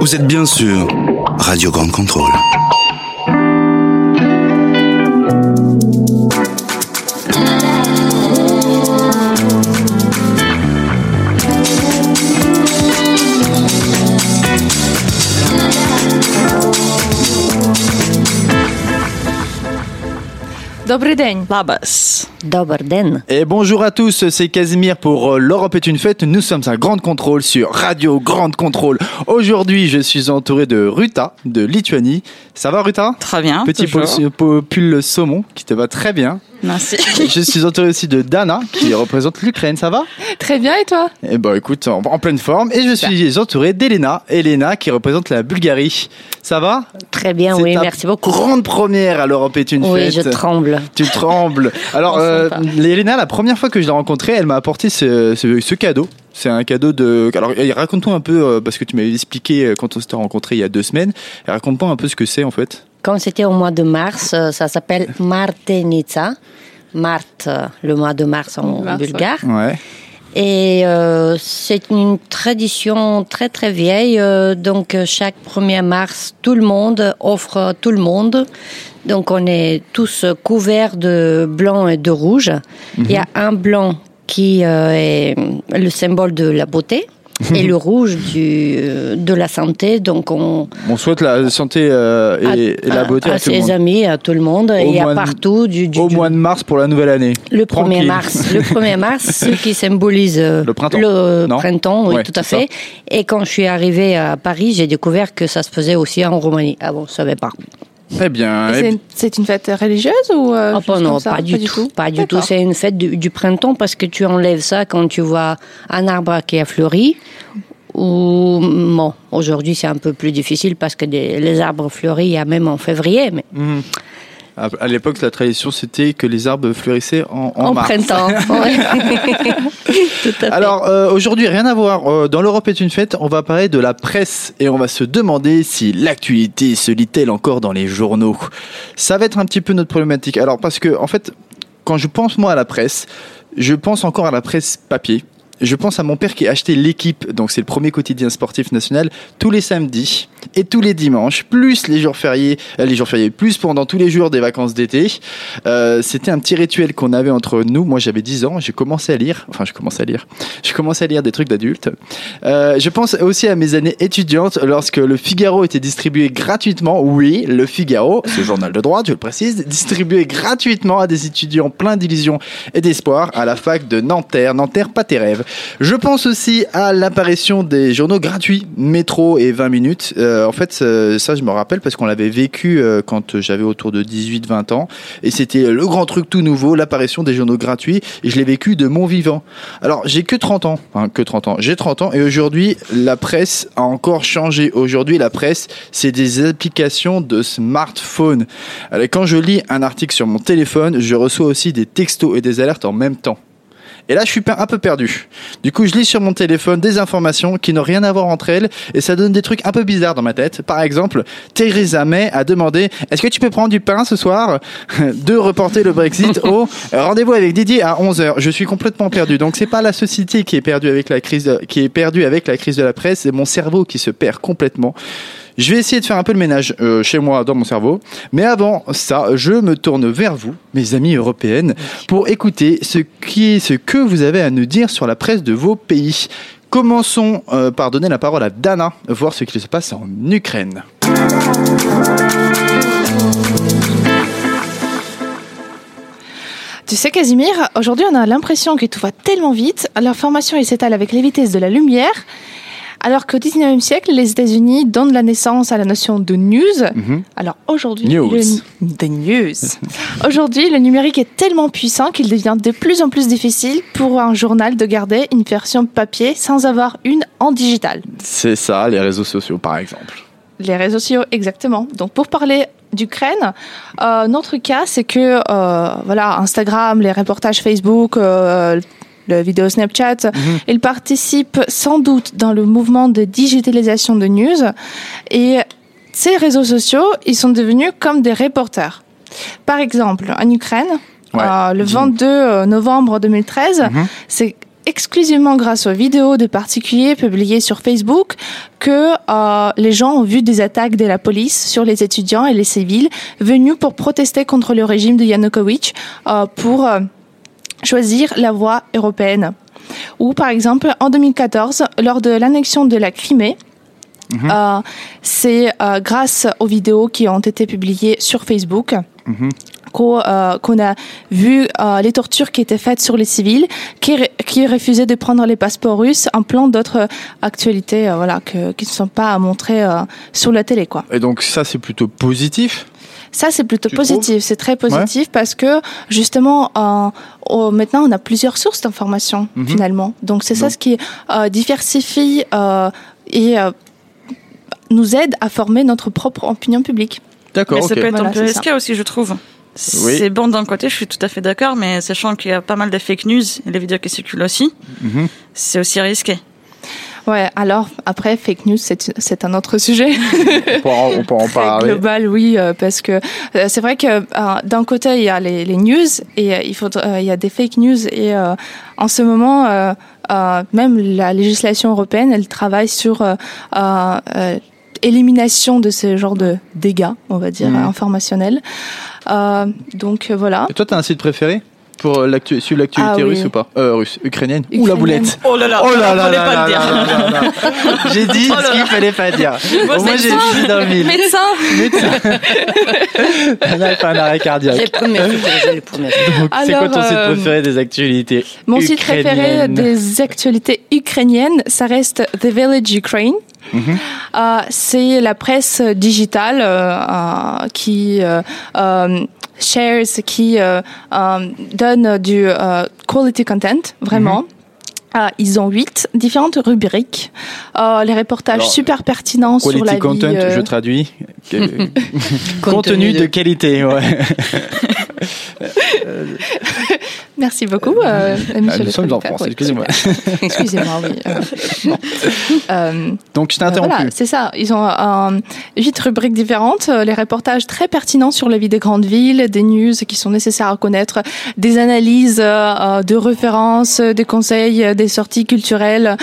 Vous êtes bien sûr Radio Grande Contrôle. Добрий день. Labas. Добър ден. Et bonjour à tous, c'est Casimir pour euh, L'Europe est une fête. Nous sommes à Grande Contrôle sur Radio Grande Contrôle. Aujourd'hui, je suis entouré de Ruta de Lituanie. Ça va Ruta Très bien. Petit toujours. pull, pull- pull saumon qui te va très bien. Merci. Je suis entouré aussi de Dana qui représente l'Ukraine. Ça va? Très bien et toi? Eh ben écoute, en, en pleine forme. Et je suis entouré d'Elena. Elena qui représente la Bulgarie. Ça va? Très bien, oui, ta merci beaucoup. Grande première à l'Europe est une Oui, fête. je tremble. Tu trembles. Alors, euh. Elena, la première fois que je l'ai rencontrée, elle m'a apporté ce, ce- ce cadeau. C'est un cadeau de. Alors, eh, raconte-nous un peu, euh, parce que tu m'avais expliqué euh, quand on s'était rencontrés il y a deux semaines. Raconte-moi un peu ce que c'est en fait. Quand c'était au mois de mars, euh, ça s'appelle Martenica. Mart, euh, le mois de mars en Mars, bulgare. Ouais. Et euh, c'est une tradition très très vieille. donc chaque 1er mars, tout le monde offre tout le monde. Donc on est tous couverts de blanc et de rouge. Il y a un blanc qui euh, est le symbole de la beauté et le rouge du, euh, de la santé. Donc on On souhaite la santé euh, et, et la beauté à, à tout le ses monde. amis, à tout le monde, et mois à partout du, du- Au du- mois de mars pour la nouvelle année. le 1er Tranquille. mars, le 1er mars, ce qui symbolise Le printemps. le Non printemps, oui, Ouais, tout à ça. fait. Et quand je suis arrivée à Paris, j'ai découvert que ça se faisait aussi en Roumanie. Ah bon, je savais pas. Très bien. C'est une- fête religieuse ou euh, Ah, juste pas, non, comme ça pas du tout, pas du tout. C'est une fête du, du printemps parce que tu enlèves ça quand tu vois un arbre qui a fleuri. Ou bon, aujourd'hui c'est un peu plus difficile parce que des- les arbres fleuris il y a même en février, mais Mhm. À, l'époque, la tradition c'était que les arbres fleurissaient en, en en, mars. printemps. ouais. tout à fait. Alors euh, aujourd'hui, rien à voir. Euh, dans l'Europe est une fête, on va parler de la presse et on va se demander si l'actualité se lit-elle encore dans les journaux. Ça va être un petit peu notre problématique. Alors parce que en fait, quand je pense moi à la presse, je pense encore à la presse papier. Je pense à mon père qui a acheté l'équipe, donc c'est le premier quotidien sportif national, tous les samedis et tous les dimanches, plus les jours fériés, euh, les jours fériés, plus pendant tous les jours des vacances d'été. Euh, C'était un petit rituel qu'on avait entre nous. Moi, j'avais 10 ans, j'ai commencé à lire, enfin, je commençais à lire, j'ai commencé à lire des trucs d'adultes. Euh, je pense aussi à mes années étudiantes lorsque le Figaro était distribué gratuitement. Oui, le Figaro, ce journal de droite, je le précise, distribué gratuitement à des étudiants pleins d'illusions et d'espoir à la fac de Nanterre. Nanterre, pas tes rêves. Je pense aussi à l'apparition des journaux gratuits, métro et 20 minutes. Euh, en fait, euh, ça, je me rappelle parce qu'on l'avait vécu euh, quand j'avais autour de 18-20 ans. Et c'était le grand truc tout nouveau, l'apparition des journaux gratuits. Et je l'ai vécu de mon vivant. Alors, j'ai que 30 ans. Enfin, que 30 ans. J'ai 30 ans. Et aujourd'hui, la presse a encore changé. Aujourd'hui, la presse, c'est des applications de smartphone. Alors, quand je lis un article sur mon téléphone, je reçois aussi des textos et des alertes en même temps. Et là, je suis un peu perdu. Du coup, je lis sur mon téléphone des informations qui n'ont rien à voir entre elles et ça donne des trucs un peu bizarres dans ma tête. Par exemple, Theresa May a demandé Est-ce que tu peux prendre du pain ce soir De reporter le Brexit au rendez-vous avec Didier à 11h. Je suis complètement perdu. Donc, c'est pas la société qui est perdue avec la crise, qui est perdue avec la crise de la presse, c'est mon cerveau qui se perd complètement. Je vais essayer de faire un peu le ménage euh, chez moi, dans mon cerveau. Mais avant ça, je me tourne vers vous, mes amis européennes, pour écouter ce, que vous avez à nous dire sur la presse de vos pays. Commençons euh, par donner la parole à Dana, voir ce qui se passe en Ukraine. Tu sais, Casimir, aujourd'hui, on a l'impression que tout va tellement vite. L'information, s'étale avec les vitesses de la lumière. Alors qu'au 19e siècle, les États-Unis donnent la naissance à la notion de news. Alors aujourd'hui, News. le news. aujourd'hui, le numérique est tellement puissant qu'il devient de plus en plus difficile pour un journal de garder une version papier sans avoir une en digital. C'est ça, les réseaux sociaux par exemple. Les réseaux sociaux, exactement. Donc pour parler d'Ukraine, euh, notre cas, c'est que euh, voilà, Instagram, les reportages Facebook, euh, le vidéo Snapchat, ils participent sans doute dans le mouvement de digitalisation de news. Et ces réseaux sociaux, ils sont devenus comme des reporters. Par exemple, en Ukraine, Ouais. euh, le 22 novembre 2013, c'est exclusivement grâce aux vidéos de particuliers publiées sur Facebook que euh, les gens ont vu des attaques de la police sur les étudiants et les civils venus pour protester contre le régime de Yanukovych euh, pour euh, choisir la voie européenne. Ou par exemple, en 2014, lors de l'annexion de la Crimée, euh, c'est euh, grâce aux vidéos qui ont été publiées sur Facebook qu'au- euh, qu'on a vu les tortures qui étaient faites sur les civils, qui, re- qui refusaient de prendre les passeports russes, en plein d'autres actualités voilà, que, qui ne sont pas à montrer euh, sur la télé. Quoi. Et donc ça c'est plutôt positif. Ça, c'est plutôt Tu positif. C'est très positif parce que justement, euh, oh, maintenant, on a plusieurs sources d'informations Mhm. finalement. Donc, c'est ça ce qui euh, diversifie euh, et euh, nous aide à former notre propre opinion publique. D'accord, Mais ça peut être Voilà, un peu risqué aussi, je trouve. C'est bon d'un côté, je suis tout à fait d'accord, mais sachant qu'il y a pas mal de fake news et les vidéos qui circulent aussi, Mhm. c'est aussi risqué. Ouais, alors après, fake news, c'est c'est un autre sujet. On peut en, on peut en Très parler. global, oui, euh, parce que euh, c'est vrai que euh, d'un côté il y a les, les news et euh, il faut il y a des fake news et euh, en ce moment euh, euh, même la législation européenne elle travaille sur euh, euh, euh, élimination de ce genre de dégâts, on va dire Mhm. informationnels. Euh, donc voilà. Et toi t'as un site préféré? Pour l'actu- suivre l'actualité Ah oui. russe ou pas? Euh, Russe, ukrainienne ou la Ukrainienne. boulette Oh là là, Oh là là fallait là pas là le dire. là là là là. J'ai dit Oh là ce qu'il fallait pas dire. Moi, Au moins j'ai fini dans le mille. Médecin. Elle a fait un arrêt cardiaque. Donc, C'est quoi Alors, ton site euh, préféré des actualités Mon site préféré ukrainiennes? des actualités ukrainiennes, ça reste The Village Ukraine. Euh, c'est la presse digitale euh, euh, qui euh, euh, shares, qui euh, euh, donne du euh, quality content, vraiment. Euh, ils ont huit différentes rubriques. Euh, les reportages Alors, super pertinents sur la Quality vie. content, euh, je traduis. Contenu de qualité, ouais. Merci beaucoup, euh, Ah, monsieur nous le sommes en. France, Oui, excusez-moi. Excusez-moi, oui. euh, Donc je t'ai Euh, interrompu. Voilà, c'est ça. Ils ont euh, huit rubriques différentes, euh, les reportages très pertinents sur la vie des grandes villes, des news qui sont nécessaires à connaître, des analyses euh, de références, des conseils, des sorties culturelles.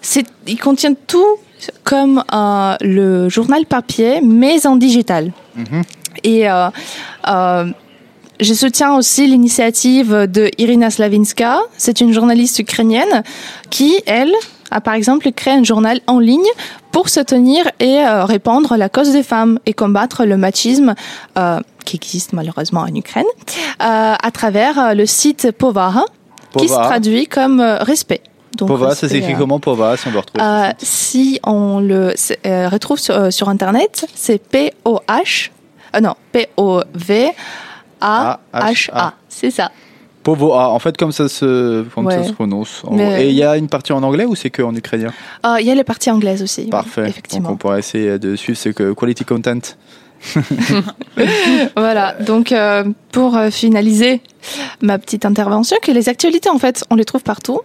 C'est, ils contiennent tout comme le journal papier, mais en digital. Et euh, euh, je soutiens aussi l'initiative de Irina Slavinska. C'est une journaliste ukrainienne qui, elle, a par exemple créé un journal en ligne pour se tenir et euh, répandre la cause des femmes et combattre le machisme euh, qui existe malheureusement en Ukraine euh, à travers euh, le site Povaha, qui se traduit comme euh, respect. Donc, Pova, ça s'écrit comment Pova si on veut retrouver euh, si on le retrouve sur, sur internet, c'est P-O-H, euh, non, P-O-V-A-H-A. C'est ça. Povoa, en fait comme ça se, comme ça se prononce. Mais-. Et il y a une partie en anglais ou c'est que en ukrainien? Euh, Il y a les parties anglaises aussi. oui, Parfait. effectivement. Donc on pourrait essayer de suivre ce que quality content. Voilà, donc euh, pour euh, finaliser ma petite intervention, que les actualités, en fait, on les trouve partout,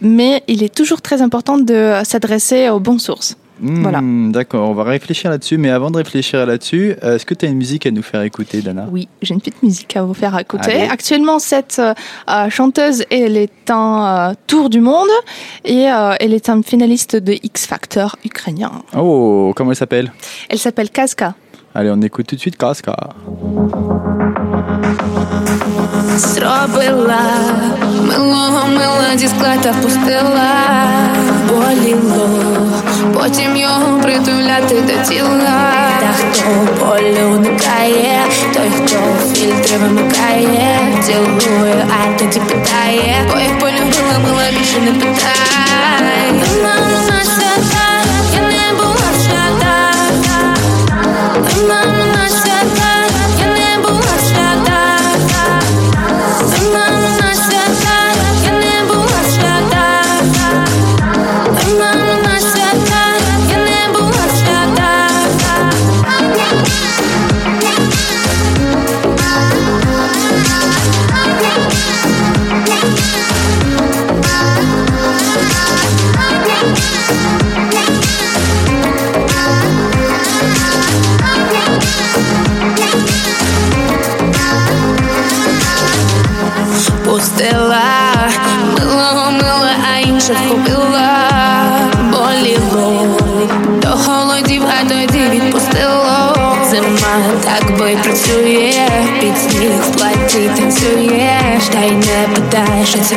mais il est toujours très important de s'adresser aux bonnes sources. Hmm, Voilà. D'accord, on va réfléchir là-dessus. Mais avant de réfléchir là-dessus, euh, est-ce que tu as une musique à nous faire écouter, Dana? Oui, j'ai une petite musique à vous faire écouter. Allez. Actuellement, cette euh, euh, chanteuse, elle est un euh, tour du monde et euh, elle est un finaliste de X Factor ukrainien. Oh, comment elle s'appelle? Elle s'appelle Kaska. Allez, on écoute tout de suite Kaska. Зробила милого мила зі скла та впустила боліло, потім його притуляти до тіла. Та хто болю уникає, той хто фільтри вимикає, цілує, а тоді питає, бо як полюбила, мила більше не питай. Вона у нас така більше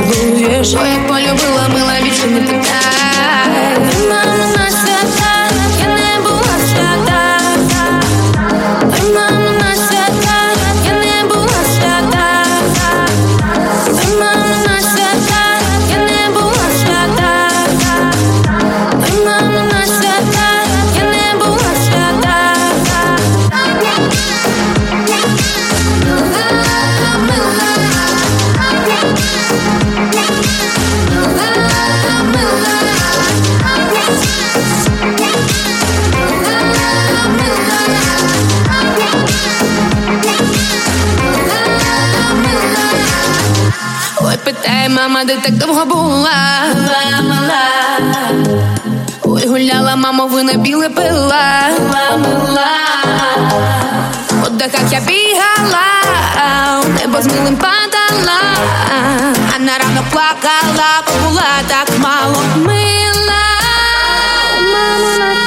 поцелуешь Ой, я полюбую мама, де так довго була. Була мала Ой, гуляла, мама, вина біле пила. Була мила По дахах я бігала небо з милим падала. А на ранок плакала, бо була так мало мила. Мамо,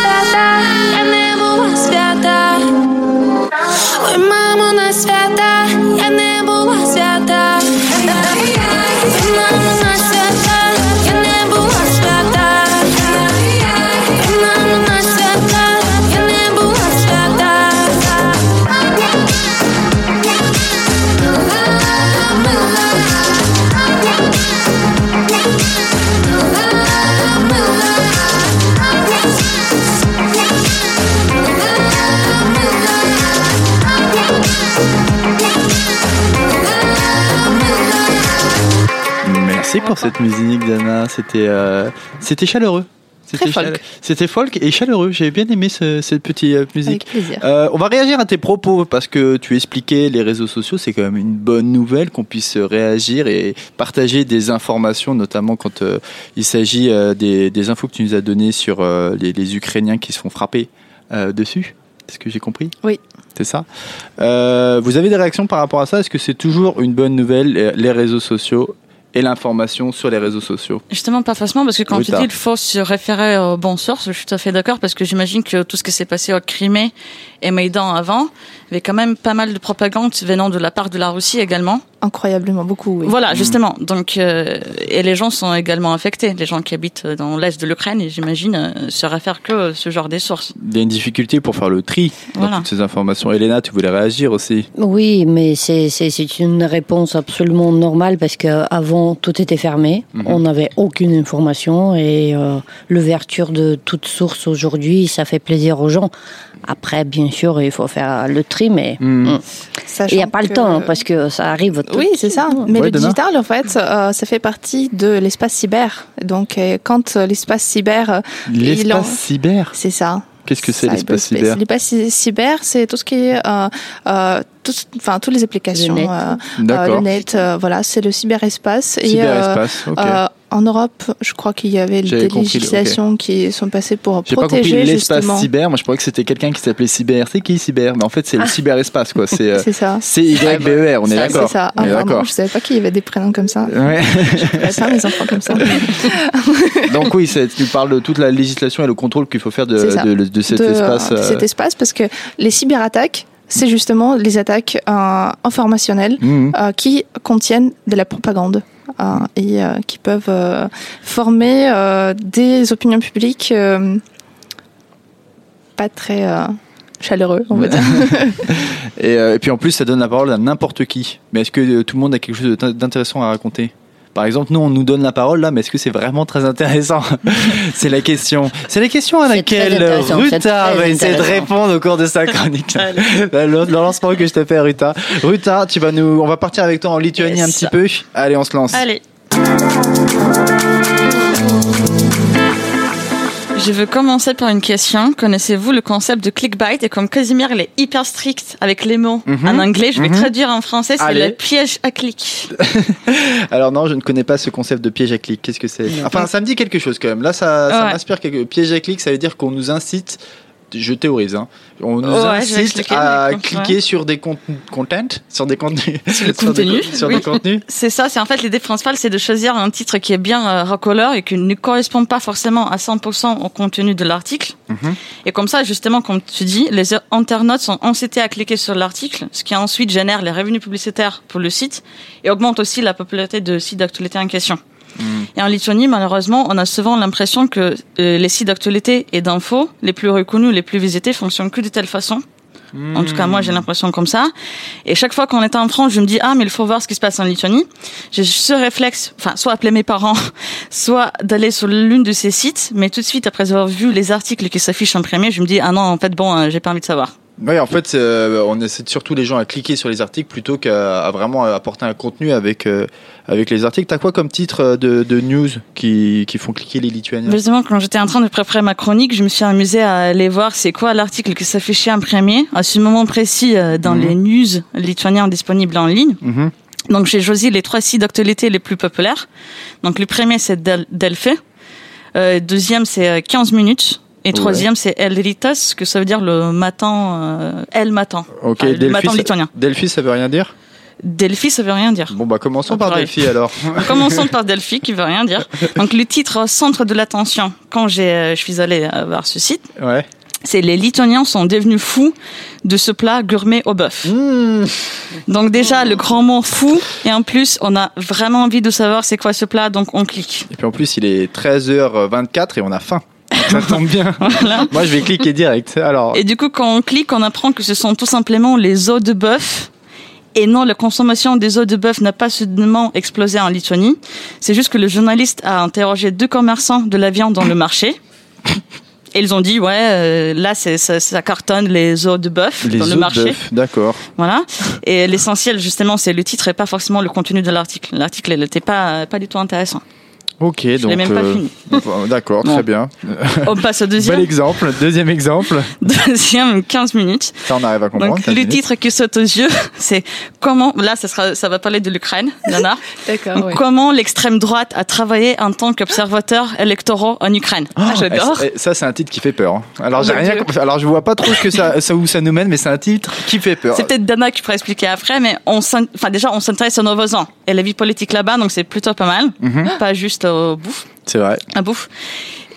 Merci pour cette musique, Dana. C'était euh, c'était chaleureux. C'était folk. chale- C'était folk et chaleureux. J'ai bien aimé ce- cette petite euh, musique. Avec plaisir. Euh, on va réagir à tes propos parce que tu expliquais les réseaux sociaux, c'est quand même une bonne nouvelle qu'on puisse réagir et partager des informations, notamment quand euh, il s'agit des, des infos que tu nous as données sur les, les Ukrainiens qui se font frapper dessus. Est-ce que j'ai compris? Oui. C'est ça. Euh, vous avez des réactions par rapport à ça? Est-ce que c'est toujours une bonne nouvelle, les réseaux sociaux? Et l'information sur les réseaux sociaux. Justement, pas forcément, parce que quand tu dis il faut se référer aux bonnes sources, je suis tout à fait d'accord, parce que j'imagine que tout ce qui s'est passé au Crimée et Maïdan avant, il y avait quand même pas mal de propagande venant de la part de la Russie également. Incroyablement beaucoup, oui. Voilà, justement. Donc, euh, et les gens sont également affectés. Les gens qui habitent dans l'est de l'Ukraine, et j'imagine, euh, se réfèrent que à ce genre des sources. Il y a une difficulté pour faire le tri dans Voilà. toutes ces informations. Elena, tu voulais réagir aussi Oui, mais c'est c'est- c'est une réponse absolument normale parce qu'avant, tout était fermé. Mhm. On n'avait aucune information et euh, l'ouverture de toute source aujourd'hui, ça fait plaisir aux gens. Après, bien sûr, il faut faire le tri, mais mm. Sachant il n'y a pas le temps parce que ça arrive tout Oui, c'est ça. Mais Ouais, le digital, en fait, euh, ça fait partie de l'espace cyber. Donc, euh, quand euh, l'espace cyber, L'espace cyber c'est ça. Qu'est-ce que c'est l'espace cyber L'espace cy- cyber, c'est tout ce qui est, euh, euh, tout, enfin, toutes les applications, Le net. euh, euh, D'accord. le net, euh, voilà, c'est le cyberespace. Et, euh, Cyberespace, ok. euh, en Europe, je crois qu'il y avait des compris, législations qui sont passées pour J'ai pas compris protéger l'espace cyber. Moi, je croyais que c'était quelqu'un qui s'appelait cyber. C'est qui cyber? Mais en fait, c'est le cyberespace, quoi. C'est euh, C'est ça. C Y B E R. On est Ça, d'accord. C'est ça. Ah, d'accord. je savais pas qu'il y avait des prénoms comme ça. Ouais. Je pas mes enfants comme ça. Donc oui, c'est- tu parles de toute la législation et le contrôle qu'il faut faire de, C'est ça. de, de cet de, espace. de euh, cet espace parce que les cyberattaques, c'est justement les attaques euh, informationnelles mhm. euh, qui contiennent de la propagande euh, et euh, qui peuvent euh, former euh, des opinions publiques euh, pas très euh, chaleureux, on va dire. Et, euh, puis en plus, ça donne la parole à n'importe qui. Mais est-ce que euh, tout le monde a quelque chose d'int- d'intéressant à raconter? Par exemple, nous, on nous donne la parole là, mais est-ce que c'est vraiment très intéressant C'est la question. C'est la question à laquelle c'est Ruta va essayer de répondre au cours de sa chronique. le, le lancement que je te fais, Ruta. Ruta, tu vas nous, on va partir avec toi en Lituanie Yes. un petit peu. Allez, on se lance. Allez. Je veux commencer par une question. Connaissez-vous le concept de clickbait? Et comme Casimir, il est hyper strict avec les mots Mhm. en anglais, je vais Mhm. traduire en français, c'est le piège à clic. Alors non, je ne connais pas ce concept de piège à clic. Qu'est-ce que c'est? Enfin, ça me dit quelque chose quand même. Là, ça, ça Ouais. m'inspire quelque piège à clic. Ça veut dire qu'on nous incite je théorise. Hein. On nous Ouais, incite expliquer, à cliquer ouais. sur des conten- content, sur des contenus, Sur contenu, co- sur oui. des contenus. C'est ça, c'est en fait l'idée principale, c'est de choisir un titre qui est bien euh, racoleur et qui ne correspond pas forcément à 100% au contenu de l'article. Mhm. Et comme ça, justement, comme tu dis, les internautes sont incités à cliquer sur l'article, ce qui ensuite génère les revenus publicitaires pour le site et augmente aussi la popularité de sites d'actualité en question. Et en Lituanie, malheureusement, on a souvent l'impression que euh, les sites d'actualité et d'infos les plus reconnus, les plus visités, fonctionnent que de telle façon. En tout cas, moi, j'ai l'impression comme ça. Et chaque fois qu'on est en France, je me dis, ah, mais il faut voir ce qui se passe en Lituanie. J'ai ce réflexe, enfin, soit appeler mes parents, soit d'aller sur l'une de ces sites. Mais tout de suite, après avoir vu les articles qui s'affichent en premier, je me dis, ah non, en fait, bon, euh, j'ai pas envie de savoir. Oui, en fait, euh, on essaie surtout les gens à cliquer sur les articles plutôt qu'à vraiment apporter un contenu avec, euh, avec les articles. T'as quoi comme titre euh, de, de news qui, qui font cliquer les Lituaniens? Justement, quand j'étais en train de préparer ma chronique, je me suis amusée à aller voir c'est quoi l'article qui s'affichait en premier à ce moment précis dans Mhm. les news lituaniens disponibles en ligne. Mhm. Donc j'ai choisi les trois sites d'actualité les plus populaires. Donc le premier c'est Del Delphi, euh, deuxième c'est euh, 15 minutes et troisième c'est El Ritas, que ça veut dire le matin, euh, El Matin, Ok, le Delphi, matin lituanien. Delphi, ça veut rien dire? Delphi ça veut rien dire. Bon, bah commençons Ah, par. Delphi alors. Commençons par Delphi qui veut rien dire. Donc le titre centre de l'attention quand j'ai, euh, je suis allée euh, voir ce site. ouais. c'est les Lituaniens sont devenus fous de ce plat gourmet au bœuf. Mmh. Donc déjà le grand mot fou et en plus on a vraiment envie de savoir c'est quoi ce plat donc on clique. Et puis en plus, il est 13h24 et on a faim. Ça tombe bien. Voilà. Moi, je vais cliquer direct. Alors, Et du coup quand on clique on apprend que ce sont tout simplement les os de bœuf. Et non, la consommation des os de bœuf n'a pas soudainement explosé en Lituanie. C'est juste que le journaliste a interrogé deux commerçants de la viande dans le marché. Et ils ont dit, ouais, euh, là, ça, ça cartonne les os de bœuf les dans os le de marché. bœuf, d'accord. Voilà. Et l'essentiel, justement, c'est le titre et pas forcément le contenu de l'article. L'article, n'était pas, pas du tout intéressant. Ok, Je donc. même pas euh, fini. D'accord, Bon. très bien. On passe au Bel deuxième. exemple. Deuxième exemple. Deuxième, 15 minutes. Ça, on arrive à comprendre. Donc, 15 le minutes. titre qui saute aux yeux, c'est comment, là, ça sera, ça va parler de l'Ukraine, Nana. D'accord. Comment l'extrême droite a travaillé en tant qu'observateur électoral en Ukraine? Ah, j'adore. Eh, Ça, c'est un titre qui fait peur. hein. Alors, j'ai rien. Alors, je vois pas trop que ça, ça où ça nous mène, mais c'est un titre qui fait peur. C'est peut-être Dana qui pourrait expliquer après, mais on enfin, déjà, on s'intéresse à nos voisins et la vie politique là-bas, donc c'est plutôt pas mal. Mhm. Pas juste au bouffe. C'est vrai. à bouffe.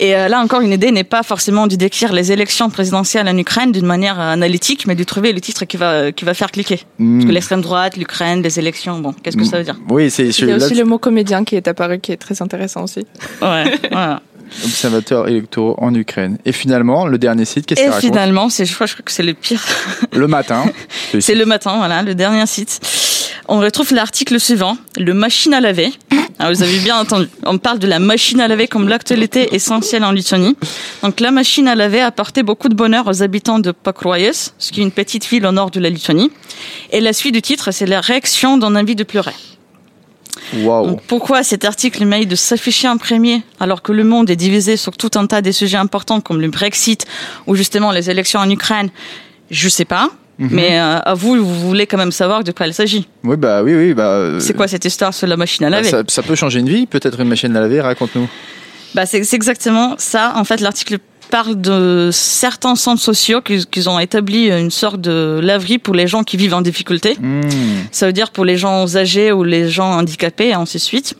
Et euh, là encore, une idée n'est pas forcément de décrire les élections présidentielles en Ukraine d'une manière euh, analytique, mais de trouver le titre qui va qui va faire cliquer. Parce que l'extrême droite, l'Ukraine, les élections, bon, qu'est-ce que ça veut dire? Oui, c'est Il y a aussi le mot comédien qui est apparu, qui est très intéressant aussi. Ouais, voilà. Observateurs électoraux en Ukraine. Et finalement, le dernier site, qu'est-ce qu'il raconte finalement, c'est je crois, je crois que c'est le pire. Le matin. C'est le matin, voilà, le dernier site. On retrouve l'article suivant, le machine à laver. Ah, vous avez bien entendu. On parle de la machine à laver comme l'actualité essentielle en Lituanie. Donc la machine à laver a apporté beaucoup de bonheur aux habitants de Pakruojas, ce qui est une petite ville au nord de la Lituanie. Et la suite du titre, c'est la réaction d'un envie de pleurer. Donc pourquoi cet article mérite de s'afficher en premier alors que le monde est divisé sur tout un tas de sujets importants comme le Brexit ou justement les élections en Ukraine? Je sais pas. Mais euh, à vous, vous voulez quand même savoir de quoi il s'agit. Oui, bah oui, oui. Bah, euh, C'est quoi cette histoire sur la machine à bah, laver? ça, ça peut changer une vie, peut-être une machine à laver. Raconte-nous. bah, c'est exactement ça. En fait, l'article parle de certains centres sociaux qu'ils ont établi une sorte de laverie pour les gens qui vivent en difficulté. Hmm. Ça veut dire pour les gens âgés ou les gens handicapés, et ainsi de suite.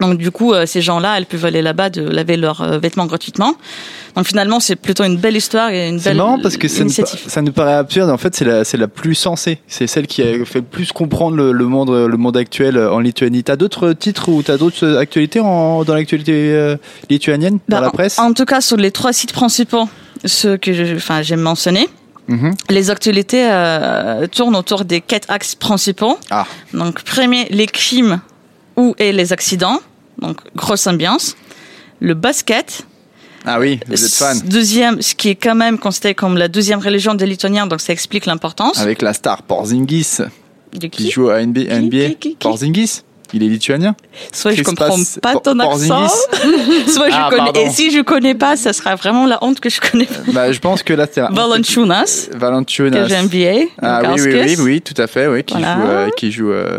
Donc du coup, euh, ces gens-là, elles peuvent aller là-bas de laver leurs euh, vêtements gratuitement. Donc finalement, c'est plutôt une belle histoire et une belle marrant parce que ça nous, initiative. ça nous paraît absurde. En fait, c'est la, c'est la plus sensée. C'est celle qui a fait le plus comprendre le, le monde, le monde actuel en Lituanie. T'as d'autres titres ou t'as d'autres actualités en, dans l'actualité euh, lituanienne, dans Bah, la presse En, en tout cas, sur les trois sites principaux, ceux que je- enfin, j'ai mentionnés, Mhm. les actualités euh, tournent autour des quatre axes principaux. Ah. Donc premier, les crimes ou et les accidents? Donc grosse ambiance. Le basket. Ah oui, vous êtes fan. Deuxième, ce qui est quand même considéré comme la deuxième religion des Lituaniens, donc ça explique l'importance. Avec la star Porzingis De qui joue à NBA. Qui, qui? Porzingis? Il est lituanien Soit je Christ comprends pas ton accent, soit je Ah, connais. pardon. Et si je connais pas, ça sera vraiment la honte que je connais pas. Bah, je pense que là, c'est un- Valanciunas, Valanciunas. que j'aime bien. Ah oui, oui, oui, oui, tout à fait, oui, qui Voilà. joue, euh, qui joue euh,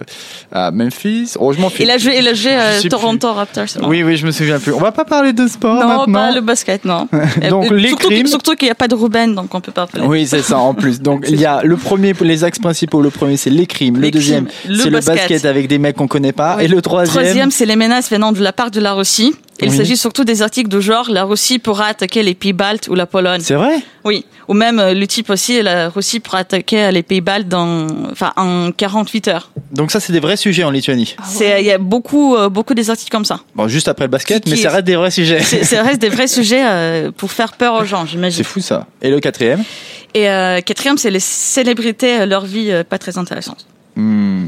à Memphis. Heureusement, Il a joué, il a joué Je euh, Toronto Raptors. non Oui, oui, je me souviens plus. On va pas parler de sport Non, maintenant. pas le basket, non. Donc, Euh, les surtout, crimes. surtout qu'il n'y a pas de Ruben, donc on peut pas parler. Oui, c'est ça en plus. Donc il y a le premier, les axes principaux. Le premier, c'est les crimes. Le deuxième, c'est le basket. basket avec des mecs qu'on connaît pas. Oui. Et le troisième, Troisième, c'est les menaces venant de la part de la Russie. Il Oui. s'agit surtout des articles de genre la Russie pourra attaquer les pays baltes ou la Pologne. c'est vrai? Oui, ou même euh, le type aussi, la Russie pourra attaquer les pays baltes dans, enfin, en 48 heures. Donc ça, c'est des vrais sujets en Lituanie. C'est, il y a beaucoup, euh, beaucoup des articles comme ça. Bon, juste après le basket, Qui- mais qui- ça reste des vrais sujets. C'est, ça reste des vrais sujets euh, pour faire peur aux gens, C'est j'imagine. fou ça. Et le quatrième? Et euh, quatrième, c'est les célébrités, euh, leur vie euh, pas très intéressante. Hmm,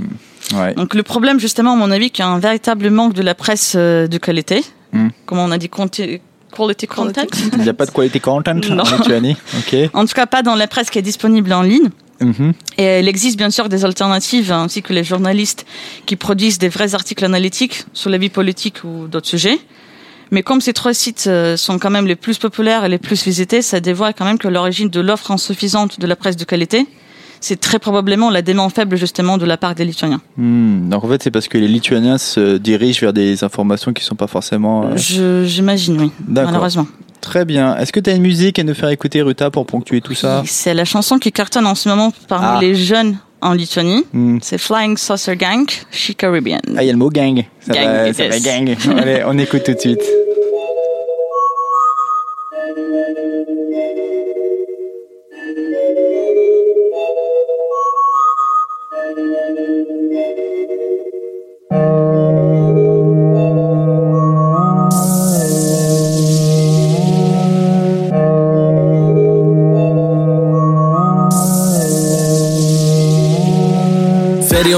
Ouais. Donc le problème, justement, à mon avis, qu'il y a un véritable manque de la presse euh, de qualité. Hmm. Comment on a dit, quality content? Il n'y a pas de quality content Non. en Lituanie. Ok. En tout cas, pas dans la presse qui est disponible en ligne. Mhm. Et il existe bien sûr des alternatives, hein, ainsi que les journalistes qui produisent des vrais articles analytiques sur la vie politique ou d'autres sujets. Mais comme ces trois sites euh, sont quand même les plus populaires et les plus visités, ça dévoile quand même que l'origine de l'offre insuffisante de la presse de qualité, c'est très probablement la demande faible justement de la part des Lituaniens. Hmm, Donc en fait, c'est parce que les Lituaniens se dirigent vers des informations qui sont pas forcément. euh, J'imagine, oui, D'accord. malheureusement. Très bien. Est-ce que tu as une musique à nous faire écouter, Ruta, pour ponctuer tout ça? C'est la chanson qui cartonne en ce moment parmi Ah. les jeunes en Lituanie. Hmm. C'est Flying Saucer Gang, She Caribbean. Ah, il y a le mot gang. Ça Gang, va, ça va gang. Allez, on écoute tout de suite.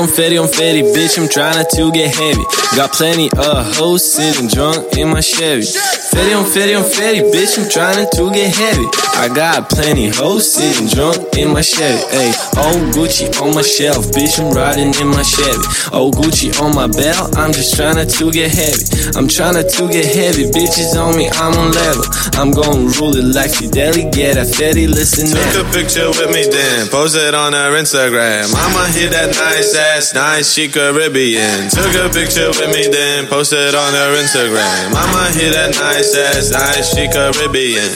Fetty on Fetty, bitch, I'm tryna to get heavy. Got plenty of hoes sitting drunk in my Chevy. Fetty on Fetty on Fetty, bitch, I'm tryna to get heavy. I got plenty hoes sitting drunk in my Chevy. Hey, oh Gucci on my shelf, bitch, I'm riding in my Chevy. Oh Gucci on my belt, I'm just tryna to get heavy. I'm tryna to get heavy, bitches on me, I'm on level. I'm gon' rule it like Fideli, get a Fetty, listen Took now. a picture with me then, post it on her Instagram. I'ma hit that nice ass, nice she Caribbean. Took a picture with me then, post it on her Instagram. I'ma hit that nice ass, nice she Caribbean.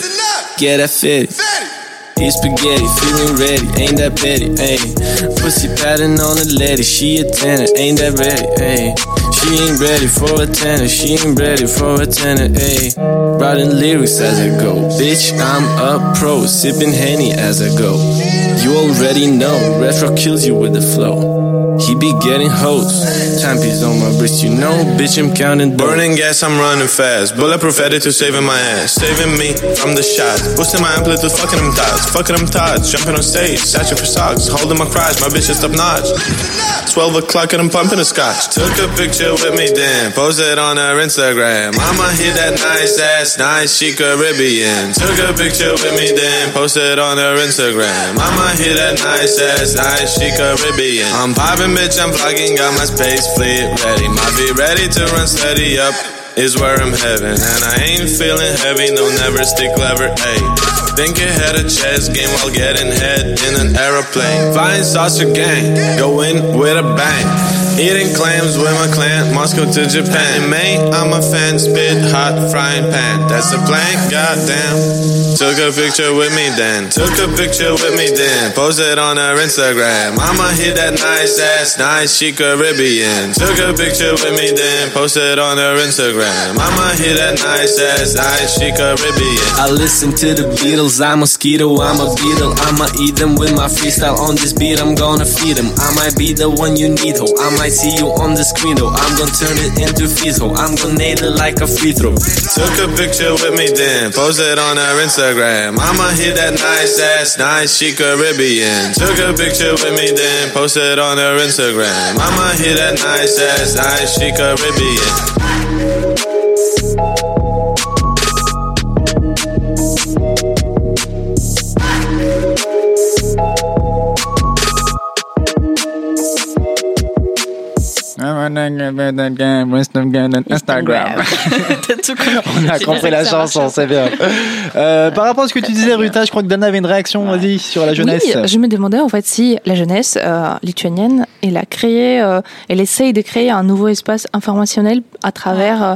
Get a Fetty. Eat spaghetti, feeling ready, ain't that petty, ayy. Pussy patting on the lady, she a tenor, ain't that ready, ayy. She ain't ready for a tenor, she ain't ready for a tenor, ayy. Writing lyrics as I go, bitch, I'm a pro, sipping Henny as I go. You already know, retro kills you with the flow. He be getting hoes, timepiece on my wrist, you know, bitch, I'm counting. Burning gas, I'm running fast. Bulletproof attitude saving my ass. Saving me from the shots. Boosting my amplitude, fucking them thoughts. Fucking them thoughts. Jumping on stage, searching for socks. Holding my crotch, my bitch is top notch. 12 o'clock and I'm pumping a scotch. Took a picture with me then. Posted on her Instagram. I'ma hit that nice ass, nice she Caribbean. Took a picture with me then. Posted on her Instagram. I'ma hit that nice ass, nice she Caribbean. I'm popping, bitch, I'm vlogging, got my space fleet ready. Might be ready to run steady up. Is where I'm heading, and I ain't feeling heavy, no never stick clever, ayy. Think had a chess game while getting head in an aeroplane. Flying saucer gang, go in with a bang. Eating clams with my clan, Moscow to Japan. May, I'm a fan, spit hot frying pan. That's a plan, goddamn. Took a picture with me then. Took a picture with me then. Posted on her Instagram. I'ma hit that nice ass, nice she Caribbean. Took a picture with me then. Posted on her Instagram. I'ma hit that nice ass, nice she Caribbean. I listen to the Beatles, I'm a mosquito, I'm a beetle. I'ma eat them with my freestyle on this beat, I'm gonna feed them. I might be the one you need, ho. I might see you on the screen, though. I'm gonna turn it into fees, ho. I'm gonna nail it like a free throw. Took a picture with me then, posted on her Instagram. I'ma hit that nice ass, nice she Caribbean. Took a picture with me then, posted on her Instagram. I'ma hit that nice ass, nice she Caribbean. Instagram. On a compris la chanson, c'est bien. Euh, par rapport à ce que tu disais, Ruta, je crois que Dana avait une réaction, vas-y, sur la jeunesse. Oui, je me demandais en fait si la jeunesse euh, lituanienne, elle a créé, euh, elle essaye de créer un nouveau espace informationnel à travers euh,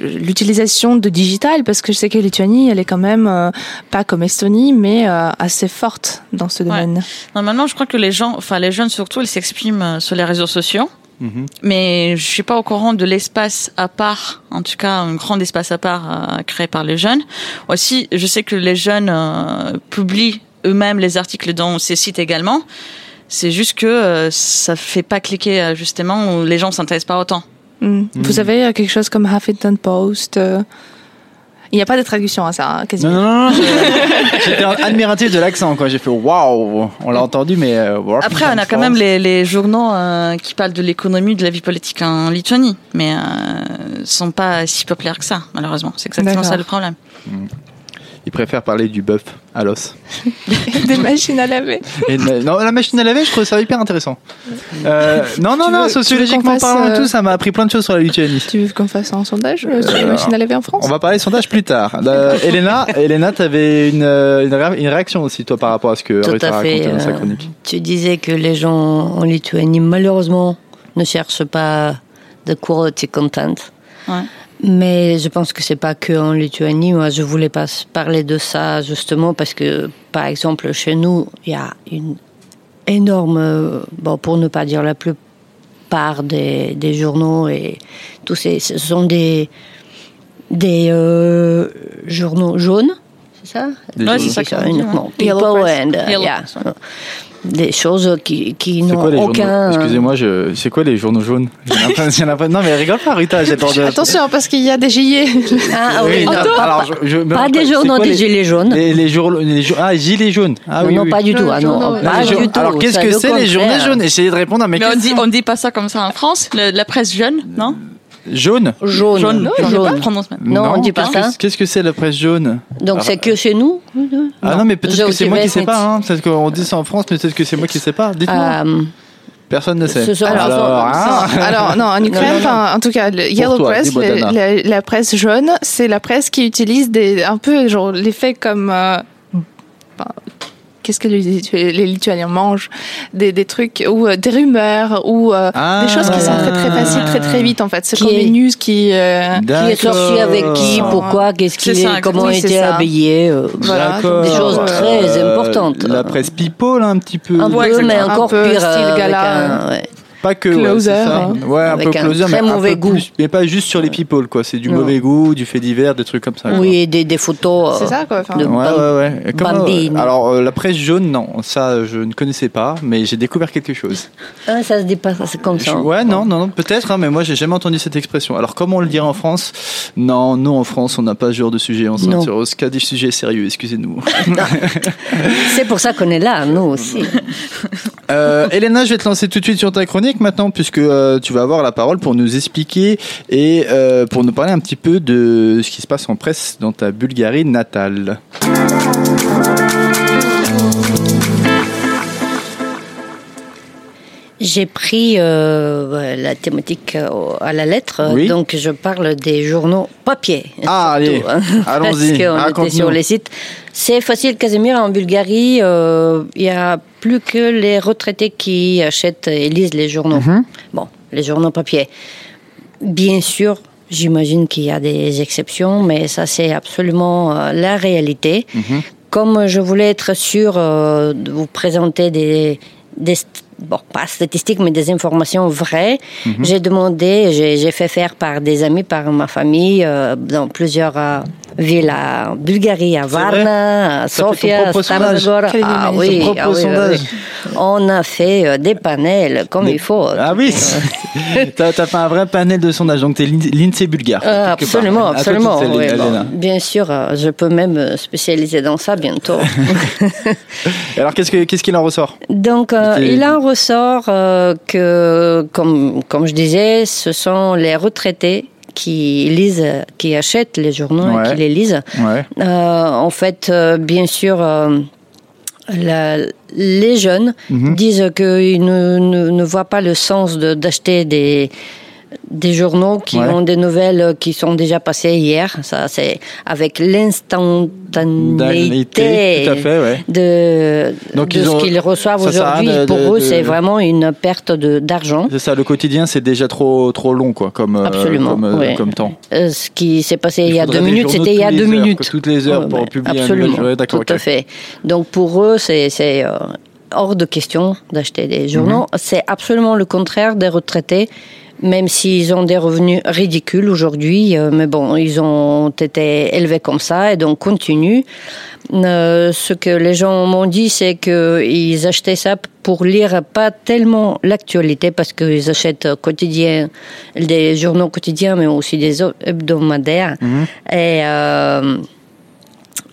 l'utilisation de digital, parce que je sais que Lituanie, elle est quand même euh, pas comme Estonie, mais euh, assez forte dans ce domaine. Normalement, je crois que les gens, enfin les jeunes surtout, ils s'expriment sur les réseaux sociaux. Mhm. Mais je suis pas au courant de l'espace à part, en tout cas un grand espace à part euh, créé par les jeunes. Aussi, je sais que les jeunes euh, publient eux-mêmes les articles dans ces sites également. C'est juste que euh, ça fait pas cliquer euh, justement où les gens s'intéressent pas autant. Mm. Vous avez euh, quelque chose comme Huffington Post euh, Il n'y a pas de traduction à ça, hein, quasiment. non, non, non, j'ai- j'étais admiratif de l'accent, quoi. J'ai fait waouh, on l'a entendu, mais. euh, Après, on a quand même les, les journaux euh, qui parlent de l'économie, de la vie politique en Lituanie, mais euh, sont pas si populaires que ça, malheureusement. C'est exactement ça le problème. Ils préfèrent parler du bœuf à l'os. Des machines à laver. Et non, la machine à laver, je trouve ça hyper intéressant. Euh, non, non, Tu non, veux- sociologiquement tu parlant et euh, tout, ça m'a appris plein de choses sur la Lituanie. Tu veux qu'on fasse un sondage euh, sur les machines à laver en France On va parler sondage plus tard. Euh, Elena, Elena, une, euh, une, ré- une réaction aussi, toi, par rapport à ce que Tout Ruth a à fait. raconté dans sa chronique. tu disais que les gens en Lituanie, malheureusement, ne cherchent pas de quality content. Ouais. Mais je pense que c'est pas que en Lituanie. Moi, je voulais pas parler de ça justement parce que, par exemple, chez nous, il y a une énorme, euh, bon, pour ne pas dire la plupart des, des journaux et tous ces, ce sont des des euh, journaux jaunes, c'est ça? Journaux. c'est ça uniquement. People and uh, Yellow yeah. Des choses qui, qui n'ont les journaux aucun. Excusez-moi, je... c'est quoi les journaux jaunes Il y en a pas- Non, mais rigole pas, Rita, j'ai de. Attention, parce qu'il y a des gilets. Ah Oui, non, alors, je- je- pas des journaux des les- gilets jaunes. Les, les jour- les jour- Ah, gilets jaunes. Ah non, oui, non, oui. pas du tout. Ah, non, journaux, pas du tout. Alors, qu'est-ce que le c'est les journées contraire. jaunes Essayez de répondre à mes Mais on dit, questions. on dit pas ça comme ça en France, le- la presse jeune, non? Jaune Jaune. Jaune, je sais jaune. pas prononce même. Non, on dit pas qu'est-ce ça. que- Qu'est-ce que c'est la presse jaune Donc c'est que chez nous Ah non, mais peut-être Je que c'est moi qui sais vais pas. Hein. Peut-être qu'on dit ça en France, mais peut-être que c'est moi qui sais pas. Dites-moi. Euh, Personne ne sait. ce sont- Alors, hein. Alors, non, en Ukraine, Non, non, non. en tout cas, le Yellow toi, Press, le- la, la presse jaune, c'est la presse qui utilise des, un peu, genre, les faits comme, euh, qu'est-ce que les, Litu- les Lituaniens mangent des, des trucs ou euh, des rumeurs ou euh, Ah, des choses qui sont très très voilà. faciles très très vite en fait c'est comme les news qui euh, Qui est sorti avec qui, pourquoi, qu'est-ce qu'il est, comment oui, était habillé. euh, Voilà, des choses très Euh, importantes. La presse people, un petit peu. Un Ouais, peu, mais encore Un peu pire. style avec gala. un- ouais. Pas que. ouais, Closer, c'est ça. hein. Ouais, un Avec peu un closer, très mais un mauvais peu goût. plus. Mais pas juste sur les people, quoi. C'est du Non. mauvais goût, du fait divers, des trucs comme ça. quoi. Oui, des, des photos. c'est euh, ça quoi enfin, de- Ouais, ouais, ouais. Bambine. alors, euh, la presse jaune, non, ça, je ne connaissais pas, mais j'ai découvert quelque chose. Ah, ça se dit pas, c'est comme ça. ouais, non, non, non, peut-être, hein, mais moi, j'ai jamais entendu cette expression. Alors, comment on le dirait en France? Non, nous, en France, on n'a pas ce genre de sujet en Non. Saint-Cyros. Qu'à des sujets sérieux, excusez-nous. C'est pour ça qu'on est là, nous aussi. Euh, Elena, je vais te lancer tout de suite sur ta chronique maintenant, puisque euh, tu vas avoir la parole pour nous expliquer et euh, pour nous parler un petit peu de ce qui se passe en presse dans ta Bulgarie natale. J'ai pris euh, la thématique à la lettre, Oui. donc je parle des journaux papier. Ah, allez, hein, allons-y, Parce qu'on était sur les sites. C'est facile, Casimir, en Bulgarie, euh, il y a plus que les retraités qui achètent et lisent les journaux. Mhm. Bon, les journaux papier. Bien sûr, j'imagine qu'il y a des exceptions, mais ça c'est absolument euh, la réalité. Mhm. Comme je voulais être sûr euh, de vous présenter des, bon, pas statistiques, mais des informations vraies, Mhm. j'ai demandé, j'ai j'ai fait faire par des amis, par ma famille, euh, dans plusieurs euh, villes à Bulgarie, à Varna, à Sofia, à. Quelle Ah idée, oui, ah oui, oui. On a fait euh, des panels comme Des- il faut. Ah oui, t'as as fait un vrai panel de sondage, donc t'es l'In- l'INSEE bulgare. Euh, part. absolument, absolument. toute seule, oui, bon, Elena. bien sûr, euh, je peux même me spécialiser dans ça bientôt. Alors, qu'est-ce que- qu'est-ce qu'il en ressort? Donc, euh, il en ressort euh, que, comme, comme je disais, ce sont les retraités qui lisent, qui achètent les journaux Ouais. et qui les lisent. Ouais. Euh, en fait, euh, bien sûr, euh, la- les jeunes Mhm. disent qu'ils ne, ne, ne voient pas le sens de- d'acheter des, des journaux qui Ouais. ont des nouvelles qui sont déjà passées hier. Ça, c'est avec l'instantanéité ouais. de, Donc, de ils ont- ce qu'ils reçoivent aujourd'hui. Pour de- eux, de- c'est vraiment une perte d'argent. C'est ça, le quotidien, c'est déjà trop, trop long, quoi, comme, euh, comme, euh, ouais. comme temps. Euh, ce qui s'est passé il, y a deux minutes, c'était il y a deux heures, minutes. toutes les heures pour publier un Absolument, d'accord, tout à fait. Donc pour eux, c'est euh, hors de question d'acheter des journaux. Mhm. C'est absolument le contraire des retraités. Même s'ils ont des revenus ridicules aujourd'hui, euh, mais bon, ils ont été élevés comme ça et donc continuent. Euh, ce que les gens m'ont dit, c'est qu'ils achetaient ça pour lire pas tellement l'actualité, parce qu'ils achètent quotidien, des journaux quotidiens, mais aussi des hebdomadaires. Et euh,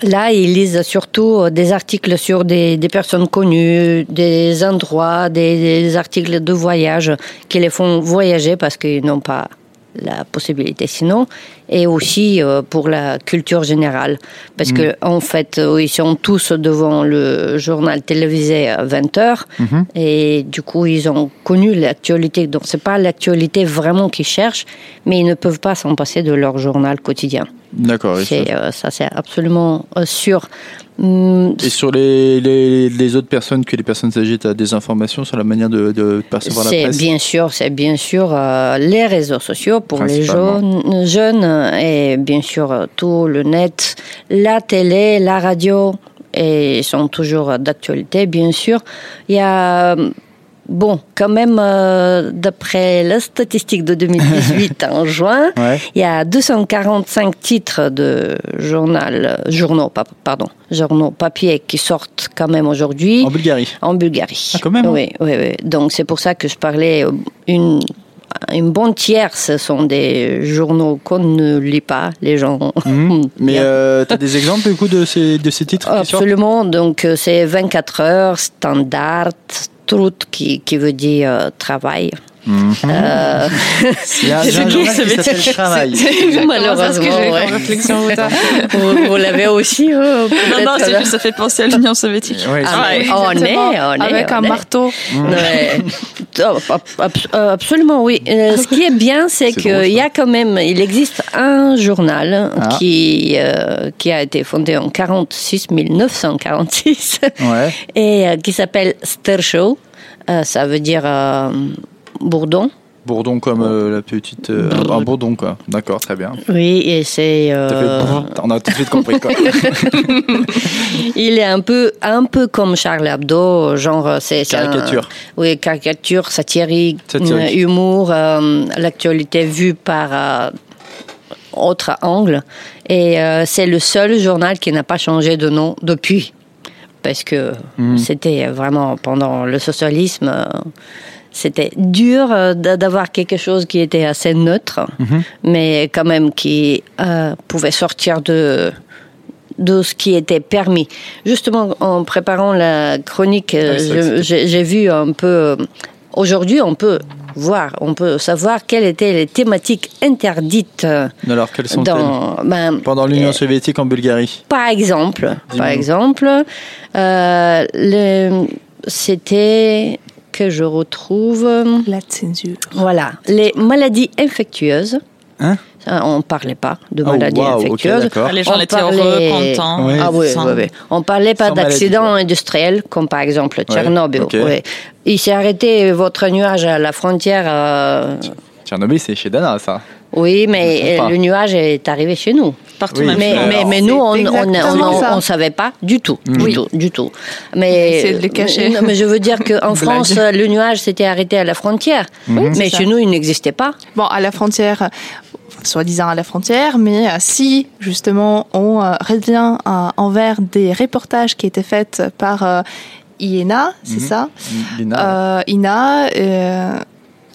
là, ils lisent surtout des articles sur des, personnes connues, des endroits, des articles de voyage qui les font voyager parce qu'ils n'ont pas la possibilité sinon, et aussi euh, pour la culture générale. Parce Mhm. que en fait, euh, ils sont tous devant le journal télévisé à 20h, Mhm. et du coup, ils ont connu l'actualité. Donc, c'est pas l'actualité vraiment qu'ils cherchent, mais ils ne peuvent pas s'en passer de leur journal quotidien. D'accord. oui, C'est, ça- euh, ça, c'est absolument sûr. Hum, Et sur les, les, les autres personnes que les personnes âgées, tu as des informations sur la manière de, de percevoir la C'est presse bien sûr, c'est bien sûr euh, les réseaux sociaux pour les jeunes, jeunes et bien sûr euh, tout le net, la télé, la radio et ils sont toujours d'actualité bien sûr. Il y a euh, Bon, quand même, euh, d'après la statistique de 2018 en juin, Ouais. il y a 245 titres de journal, journaux, pa- pardon, journaux papier qui sortent quand même aujourd'hui En Bulgarie. en Bulgarie. Ah, quand même, hein. Oui, oui, oui. Donc c'est pour ça que je parlais euh, une une bonne tiers, ce sont des journaux qu'on ne lit pas, les gens. Mhm. Mais euh, tu as des exemples du coup de ces, de ces titres Absolument. Donc euh, c'est 24 heures, standard, Trut qui, qui veut dire euh, travail. Mhm. Euh, Il y a, j'ai un journal qui s'appelle Travail. Malheureusement, ouais. réflexion. vous, vous l'avez aussi euh, Non, non, c'est là juste, ça fait penser à l'Union soviétique. Ouais, Ah, c'est- ouais. On est, on est, Avec on un est. marteau. Ouais. Oh, euh, Absolument, oui. Euh, ce qui est bien, c'est qu'il y a quand même, il existe un journal Ah. qui, euh, qui a été fondé en 46, 1946 Ouais. et euh, qui s'appelle Stershow. Euh, ça veut dire euh, bourdon. Bourdon comme euh, la petite. euh, un, bourdon, quoi. D'accord, très bien. Oui, et c'est. Euh, On a tout de suite compris, quoi. il est un peu, un peu comme Charles Hebdo, genre c'est c'est un- Caricature. oui, caricature, satirique, Satirique. euh, humour, euh, l'actualité vue par euh, autre angle. Et euh, c'est le seul journal qui n'a pas changé de nom depuis. Parce que Mhm. c'était vraiment pendant le socialisme, euh, c'était dur euh, d'a- d'avoir quelque chose qui était assez neutre, Mhm. mais quand même qui euh, pouvait sortir de de ce qui était permis. Justement, en préparant la chronique, euh, Ah j'ai vu un peu. Aujourd'hui, on peut voir, on peut savoir quelles étaient les thématiques interdites Alors, quelles sont-elles dans. ben, Pendant l'Union euh, soviétique en Bulgarie. par exemple, par exemple, euh, le- c'était que je retrouve. La censure. Voilà, les maladies infectieuses. Hein on ne parlait pas de Oh, maladies waouh, ok, infectieuses. d'accord. Les gens On étaient parlait- heureux, contents. Ouais. Ah oui, sans- oui, oui. On parlait pas d'accidents industriels, comme par exemple Tchernobyl. ok. oui. Il s'est arrêté votre nuage à la frontière. euh, Tchernobyl, c'est chez Dana, ça. Oui, mais pas. le nuage est arrivé chez nous. Partout, Oui, même Mais, Alors, mais, mais nous, on on savait pas du tout, du Oui. tout, du tout. Mais, Essayer de le cacher. Non, mais je veux dire qu'en. France, le nuage s'était arrêté à la frontière. Oui, mais chez ça. nous, il n'existait pas. Bon, à la frontière, soi-disant à la frontière, mais euh, si justement on euh, revient euh, envers des reportages qui étaient faits par euh, IENA, c'est Mhm. ça? Euh, INA, euh,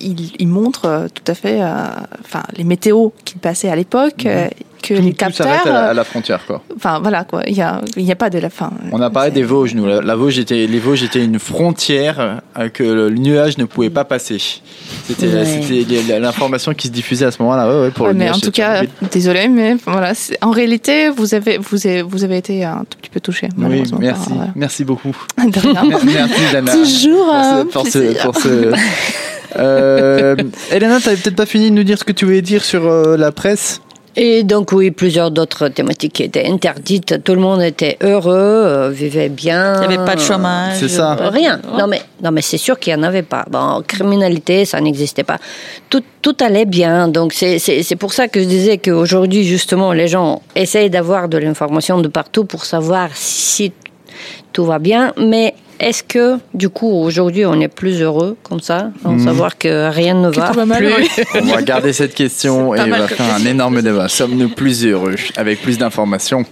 il, il montre euh, tout à fait, euh, enfin, les météos qui passaient à l'époque, euh, que les. Tout capteurs, à, la- à la frontière, quoi. enfin, voilà quoi, il y a, il y a pas de la fin. On a parlé des Vosges, nous. La, la Vosges était, les Vosges étaient une frontière que le, le nuage ne pouvait pas passer. C'était Ouais. l'information qui se diffusait à ce moment-là. Ouais, ouais, pour le mais nuage, en tout cas, désolé, mais voilà, en réalité, vous avez, vous avez, vous avez été un tout petit peu touché. Oui, merci, Voilà. merci beaucoup. De rien. Merci, Dana. Toujours pour ce- pour ce- Euh, Elena, t'avais peut-être pas fini de nous dire ce que tu voulais dire sur euh, la presse? Et donc oui, plusieurs d'autres thématiques qui étaient interdites. Tout le monde était heureux, euh, vivait bien. Il n'y avait pas de chômage. C'est ça. Euh, Rien. Non mais, non mais c'est sûr qu'il n'y en avait pas. Bon, criminalité, ça n'existait pas. Tout, tout allait bien. Donc c'est, c'est, c'est pour ça que je disais qu'aujourd'hui, justement, les gens essayent d'avoir de l'information de partout pour savoir si tout va bien. Mais est-ce que, du coup, aujourd'hui, on est plus heureux comme ça, en Mhm. savoir que rien ne va, mal, plus oui. On va garder cette question et on va faire un énorme débat. Sommes-nous plus heureux avec plus d'informations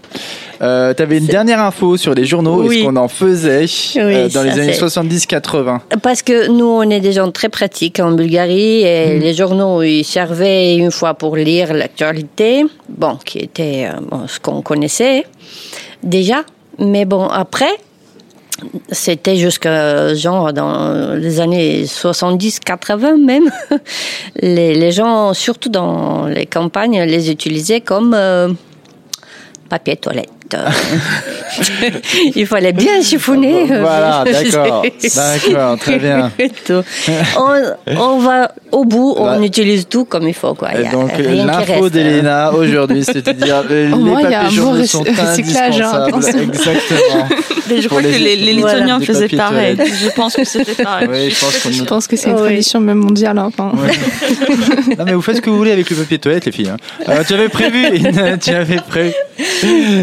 euh, T'avais une dernière info sur les journaux et ce qu'on en faisait euh, dans les années c'est- 70-80. Parce que nous, on est des gens très pratiques en Bulgarie et les journaux, ils servaient une fois pour lire l'actualité, bon, qui était euh, bon, ce qu'on connaissait déjà. Mais bon, après, c'était jusqu'à genre dans les années 70-80 même. Les, les gens, surtout dans les campagnes, les utilisaient comme euh, papier toilette. Il fallait bien chiffonner. Voilà, d'accord. D'accord, très bien. On, on va au bout, on Bah, utilise tout comme il faut. Quoi. Il Et y a donc l'info reste. d'Elena aujourd'hui, c'est-à-dire euh, Au les moins, il y a papiers rec- sont recyclage, hein, indispensables. Exactement. Mais je crois que les, les Voilà. Lituaniens faisaient pareil. Je pense que c'était pareil. Oui, je pense qu'on Je pense que c'est une Oui. tradition même mondiale. hein, Enfin. Non mais vous faites ce que vous voulez avec le papier toilette les filles. hein. Euh, tu avais prévu tu avais prévu,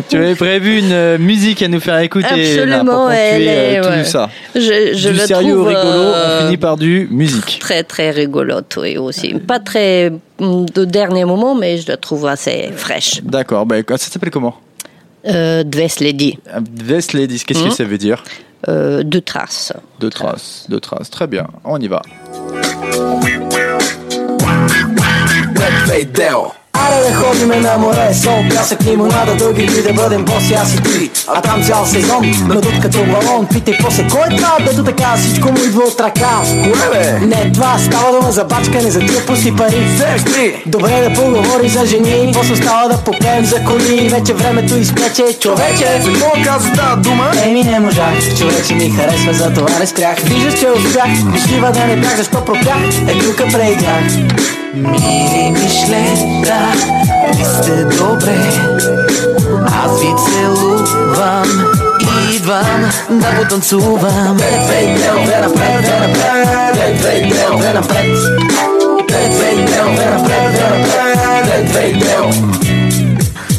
tu avais prévu une euh, musique à nous faire écouter là, Absolument, pour elle est- tout ouais. ça. Je, je du le sérieux au trouve rigolo, euh, on finit par du musique. très très rigolote, oui aussi. Pas très mm, de dernier moment, mais je la trouve assez fraîche. D'accord. Bah, ça s'appelle comment? Euh, Dves Lady, Vest Ladies. Qu'est-ce que Mhm. ça veut dire? Euh, deux traces. Deux traces. Deux traces. Très bien. On y va. Аре да ходиме на море, сол, пясък, лимонада, дълги дни да бъдем боси, аз и ти. А там цял сезон, надут като балон Питай после, кой е това, дето така всичко му идва от ръка. Кое бе? Не това, става дума за бачкане, за тия пусти пари. Сестри! Добре да поговори за жени, после става да попеем за коли Вече времето изпече, човече. За какво каза тази дума? Еми не можах, човече ми харесва, за това не спрях. Виждаш, че успях, щива да не бях, защо пропях? Е, тук преиграх. Мили мишлета, ви сте добре Аз ви целувам Идвам да потанцувам Две, две, две, две напред, две напред Две, две, две, две напред Две, две, две, две напред, две напред Две, две, две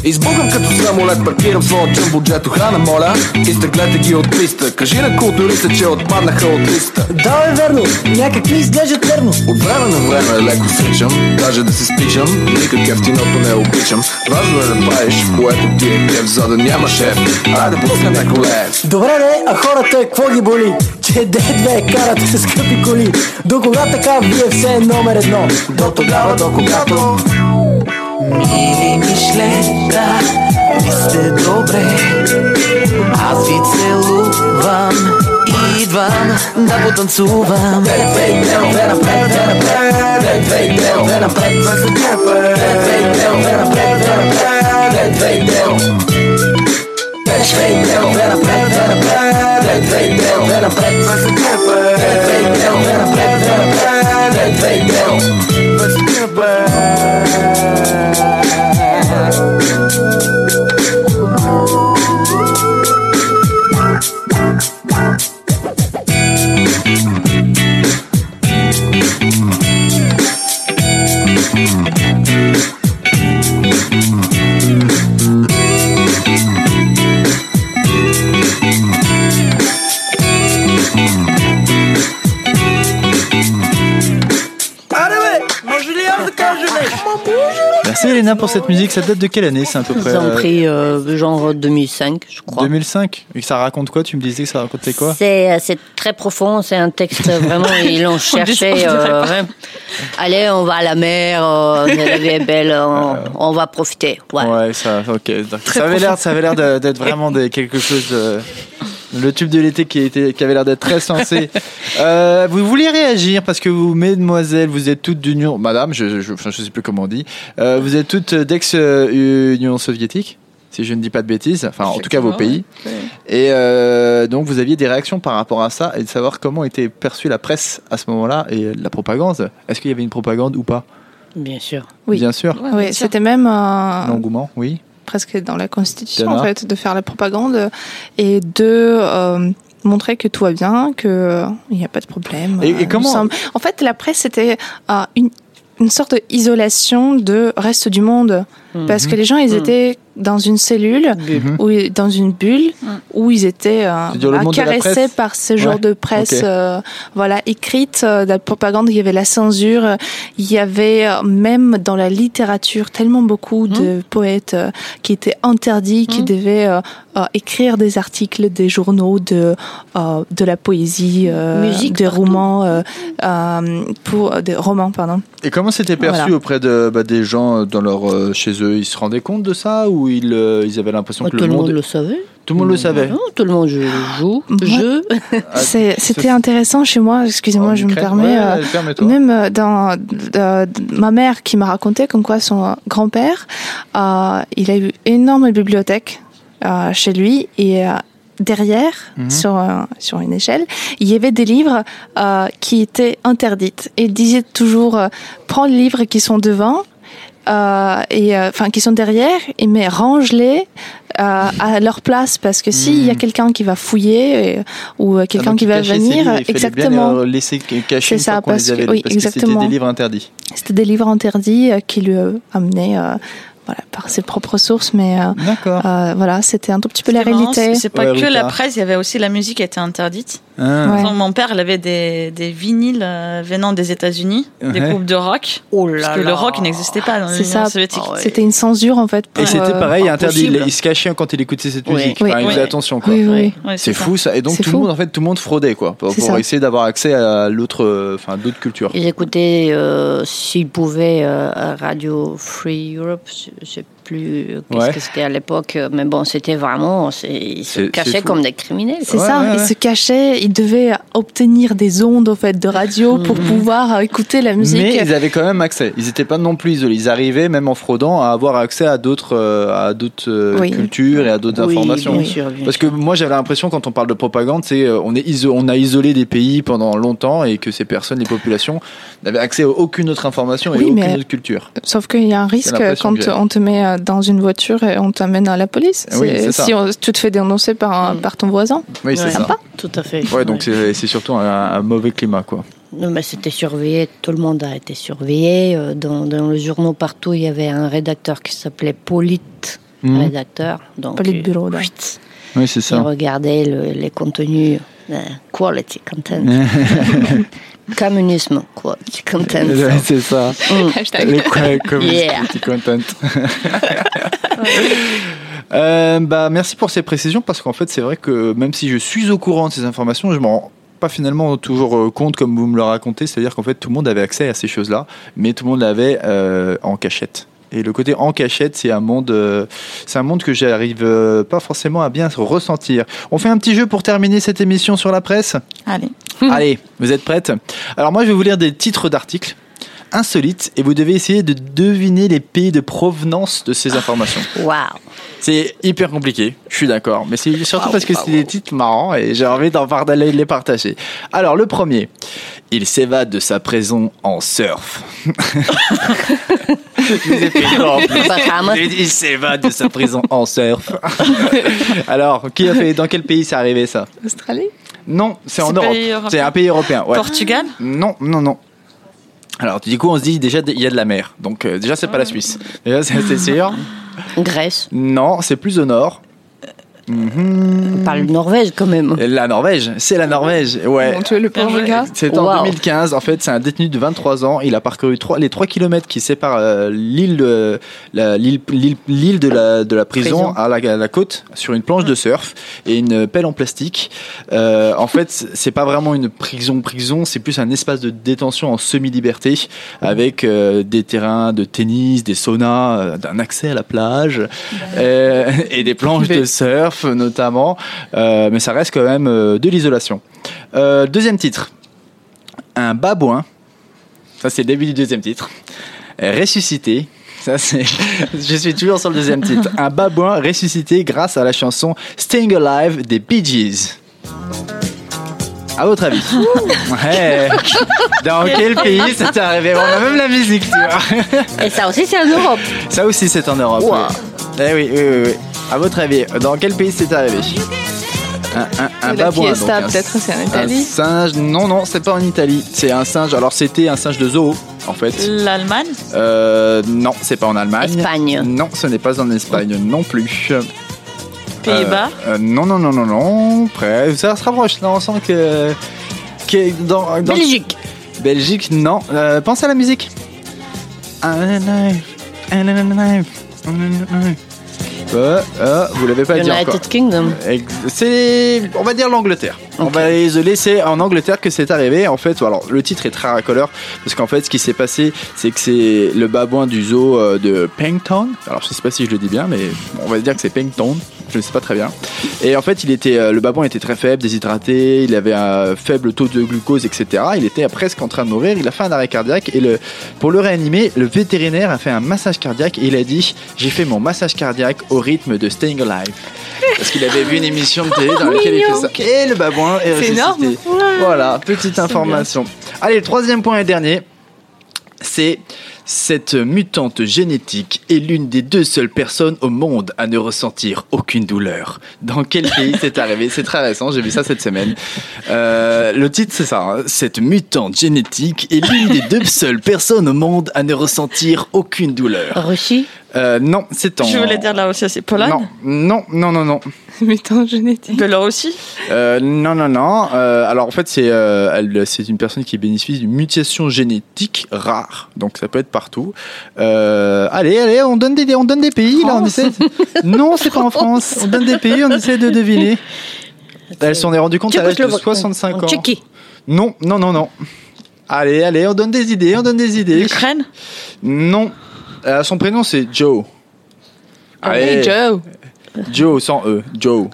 Избухам като самолет, паркирам своя джамбоджет охрана, моля Изтеглете ги от писта. Кажи на културиста, че отпаднаха от листа. Да, е верно, някакви изглеждат верно. От време на време леко сичам Даже да се спичам Никак ефтиното не обичам. Важно е да правиш, което ти е кеф За да няма шеф. Айде пускаме коле Добре де, а хората какво ги боли? Че де-две карат скъпи коли. До кога така вие все е номер едно? До тогава, до когато Мили мишлета, ви сте добре Аз ви целувам Идвам да потанцувам Две, две, две, две напред, две напред Две, две, две, две напред Две, две, две, две напред, две напред Две, две, две Две, две, две Pour cette musique. Ça date de quelle année C'est à peu près Ils ont euh, pris euh, genre 2005, je crois. 2005. Et que ça raconte quoi? Tu me disais que ça racontait quoi? C'est euh, c'est très profond, c'est un texte vraiment, ils l'ont cherché. euh. Allez, on va à la mer, euh, la vie est belle, on, on va profiter. Ouais. Ouais, ça, ok. Donc, Ça avait l'air, ça avait l'air de- d'être vraiment des- quelque chose. de- le tube de l'été qui, était, qui avait l'air d'être très sensé. Euh, vous voulez réagir parce que vous, mesdemoiselles, vous êtes toutes d'Union, Madame, je, je, je sais plus comment on dit, euh, vous êtes toutes d'ex-Union soviétique, si je ne dis pas de bêtises. Enfin, en tout cas vos pays. Et euh, donc vous aviez des réactions par rapport à ça et de savoir comment était perçue la presse à ce moment-là et la propagande. Est-ce qu'il y avait une propagande ou pas? Bien sûr. Oui. Bien sûr. Ouais, c'était même euh, L'engouement, oui. Presque dans la constitution en fait de faire la propagande et de euh, montrer que tout va bien, que il n'y a pas de problème. Et- et Euh, nous comment- sommes- En fait, la presse c'était euh, une une sorte d'isolation de reste du monde parce que les gens ils Mhm. étaient dans une cellule Mhm. ou dans une bulle où ils étaient euh, voilà, la caressés par ce genre Ouais, de presse euh, voilà écrite euh, de la propagande. Il y avait la censure. Il y avait euh, même dans la littérature tellement beaucoup de poètes euh, qui étaient interdits qui devaient euh, euh, écrire des articles des journaux de euh, de la poésie euh, Musique des partout. romans euh, euh, pour des romans pardon. Et comment c'était perçu Voilà. auprès de, bah, des gens dans leur, euh, chez eux? Ils se rendaient compte de ça ou ils, euh, ils avaient l'impression Oh, que tout le monde... le savait. Tout le monde le savait Non, tout le monde joue. joue. Ah, c'était intéressant chez moi excusez-moi je me permets Ouais, euh. Même euh, dans ma mère qui m'a raconté comme quoi son grand-père, euh, il a eu énorme bibliothèque euh, chez lui et euh, derrière, Mhm. sur, euh, sur une échelle, il y avait des livres euh, qui étaient interdits. Et il disait toujours, euh, prends les livres qui sont devant. Euh, et euh, enfin qui sont derrière et mais range-les euh, à leur place parce que s'il y a Mhm. quelqu'un qui va fouiller ou euh, quelqu'un qui va venir livres, exactement bien les laisser cacher ça, qu'on les parce que- avait oui, parce que c'était exactement. des livres interdits. C'était des livres interdits euh, qui lui amenaient euh, voilà, par ses propres sources, mais euh, euh, voilà, c'était un tout petit peu la marrant, réalité. C'est pas Ouais, que la presse, il y avait aussi la musique qui était interdite. Ah. Ouais. Mon père, il avait des, des vinyles euh, venant des États-Unis, des groupes de rock. Oh Parce là que le rock n'existait pas dans C'est l'Union ça. soviétique. Ouais. C'était une censure en fait. Et c'était euh, pareil, interdit. Il, se cachait quand il écoutait cette Oui. musique. Oui. Enfin, il faisait Oui. attention, quoi. Oui, oui. Ouais, C'est fou ça. Et donc tout le monde, en fait, tout le monde fraudait, quoi, pour, essayer d'avoir accès à l'autre, enfin, d'autres cultures. Ils écoutaient, euh, s'ils pouvaient, euh, Radio Free Europe, je sais plus qu'est-ce Ouais. que c'était à l'époque, mais bon, c'était vraiment, c'est- ils se cachaient comme des criminels. C'est Ouais, ça, ouais, il ouais. se cachait, il devait obtenir des ondes en fait de radio pour pouvoir écouter la musique. Mais ils avaient quand même accès. Ils n'étaient pas non plus isolés. Ils arrivaient, même en fraudant, à avoir accès à d'autres, euh, à d'autres euh, Oui. cultures et à d'autres Oui, informations. bien sûr, bien Parce que moi, j'avais l'impression quand on parle de propagande, c'est euh, on est iso- on a isolé des pays pendant longtemps et que ces personnes, les populations, n'avaient accès à aucune autre information et Oui, aucune mais- autre culture. Sauf qu'il y a un risque quand on te met dans une voiture et on t'amène à la police. Oui, c'est ça. si on- tu te fais dénoncer par, un- Mm. par ton voisin. Oui, c'est. Sympa. Tout à fait. Ouais, donc c'est c'est surtout un, un mauvais climat, quoi. Non, mais c'était surveillé, tout le monde a été surveillé. euh, Dans, dans les journaux partout, il y avait un rédacteur qui s'appelait Polite, Mhm. rédacteur. Donc, Politburo, euh, Oui, c'est il ça. regardait le- les contenus, euh, quality content. Communisme, content. Ouais, c'est ça. Mm. Les quoi, Yeah. content. Euh, bah, merci pour ces précisions parce qu'en fait, c'est vrai que même si je suis au courant de ces informations, je m'en rends pas finalement toujours euh, compte comme vous me le racontez. C'est-à-dire qu'en fait, tout le monde avait accès à ces choses-là, mais tout le monde l'avait euh, en cachette. Et le côté en cachette, c'est un monde, euh, c'est un monde que j'arrive euh, pas forcément à bien ressentir. On fait un petit jeu pour terminer cette émission sur la presse. Allez. Allez, vous êtes prêtes? Alors moi, je vais vous lire des titres d'articles insolites et vous devez essayer de deviner les pays de provenance de ces informations. Waouh. C'est hyper compliqué, je suis d'accord, mais c'est surtout parce que c'est des titres marrants et j'ai envie d'en par- d'aller les partager. Alors le premier, il s'évade de sa prison en surf. Il s'évade de sa prison en surf. Alors, qui a fait Dans quel pays c'est arrivé ça Australie Non, c'est en Europe. C'est un pays européen. Ouais. Portugal Non, non, non. Alors, du coup, on se dit déjà, il y a de la mer. Donc, euh, déjà, c'est pas la Suisse. Déjà, c'est c'est sûr. Grèce. Non, c'est plus au nord. Mhm. pas le Norvège quand même. La Norvège, c'est la Norvège, ouais. Mon Dieu, le pauvre gars. C'est en Wow. 2015, en fait, c'est un détenu de 23 ans. Il a parcouru trois- les 3 km qui séparent euh, l'île de la, l'île, l'île- l'île de la, de la prison, Prison. à la, à la côte sur une planche de surf et une pelle en plastique. Euh, en fait, c'est pas vraiment une prison prison, c'est plus un espace de détention en semi-liberté avec euh, des terrains de tennis, des saunas, euh, d'un accès à la plage euh, et des planches de surf notamment. Euh, mais ça reste quand même euh, de l'isolation. Euh, deuxième titre, un babouin. Ça c'est le début du deuxième titre. Ressuscité. Ça. Je suis toujours sur le deuxième titre. Un babouin ressuscité grâce à la chanson Staying Alive des Bee Gees. À votre avis Ouais. Dans quel pays c'est arrivé? On a même la musique, tu vois. Et ça aussi, c'est en Europe. Ça aussi c'est en Europe. Wow. oui. Eh oui, oui, oui, oui. À votre avis, dans quel pays c'est arrivé un, un, un babouin, un- peut-être, c'est en Un Italie. singe, non, non, c'est pas en Italie. C'est un singe. Alors c'était un singe de zoo, en fait. L'Allemagne Euh, non, c'est pas en Allemagne. Espagne. Non, ce n'est pas en Espagne non plus. Pays-Bas Euh, euh, Non, non, non, non, non. Près. Ça se rapproche. Là, on sent que. que dans, dans- Belgique. Belgique, non. Euh, pense à la musique. Euh, euh, vous l'avez pas dit encore. United Kingdom. C'est, on va dire l'Angleterre. On va isoler, c'est en Angleterre que c'est arrivé. En fait, alors le titre est très racoleur parce qu'en fait, ce qui s'est passé, c'est que c'est le babouin du zoo euh, de Pengton. Alors, je sais pas si je le dis bien, mais on va dire que c'est Pengton. Je ne sais pas très bien. Et en fait, il était, euh, le babouin était très faible, déshydraté, il avait un faible taux de glucose, etc. Il était presque en train de mourir. Il a fait un arrêt cardiaque et le, pour le réanimer, le vétérinaire a fait un massage cardiaque et il a dit J'ai fait mon massage cardiaque au rythme de Staying Alive. Parce qu'il avait vu une émission de télé dans laquelle il fait ça. Et le babouin est C'est ressuscité. énorme. Voilà, petite information. Allez, le troisième point et dernier, c'est cette mutante génétique est l'une des deux seules personnes au monde à ne ressentir aucune douleur. Dans quel pays c'est arrivé? C'est très récent, j'ai vu ça cette semaine. Euh, le titre c'est ça, hein. cette mutante génétique est l'une des deux seules personnes au monde à ne ressentir aucune douleur. Russie. Euh, non, c'est en... Je voulais dire là aussi, c'est Pologne Non, non, non, non, non. Mutant génétique. Biélorussie Euh, non, non, non. Euh, alors en fait, c'est euh, elle- c'est une personne qui bénéficie d'une mutation génétique rare. Donc ça peut être partout. Euh, allez, allez, on donne des, on donne des pays là. On essaie. Non, c'est pas en France. On donne des pays, on essaie de deviner. Elle s'en est rendue compte à l'âge de Tchécoslovaque. 65 ans. Tchéquie. Non, non, non, non. Allez, allez, on donne des idées, on donne des idées. L'Ukraine Non. Euh, son prénom c'est Joe. Hey Joe. Joe sans E. Joe.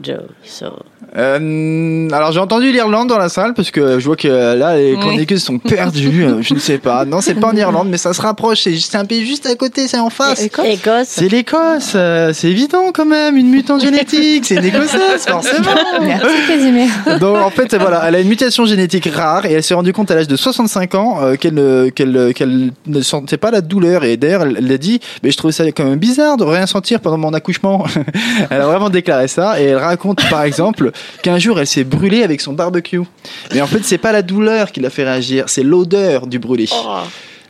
Joe. So. Euh, alors j'ai entendu l'Irlande dans la salle parce que je vois que euh, là les chroniqueuses sont perdues. euh, je ne sais pas. Non, c'est pas en Irlande, mais ça se rapproche. C'est un pays juste à côté, c'est en face. Écosse. Écosse. C'est l'Écosse. euh, c'est évident quand même. Une mutante génétique, c'est une Écossaise forcément. Merci Casimir. Donc en fait voilà, elle a une mutation génétique rare et elle s'est rendue compte à l'âge de 65 ans euh, qu'elle ne- qu'elle qu'elle ne sentait pas la douleur et d'ailleurs elle elle a dit mais je trouvais ça quand même bizarre de rien sentir pendant mon accouchement. elle a vraiment déclaré ça et elle raconte par exemple qu'un jour elle s'est brûlée avec son barbecue. Mais en fait c'est pas la douleur qui l'a fait réagir, c'est l'odeur du brûlé.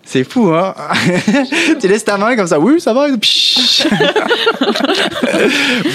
C'est fou, hein Tu laisses ta main comme ça, oui, ça va.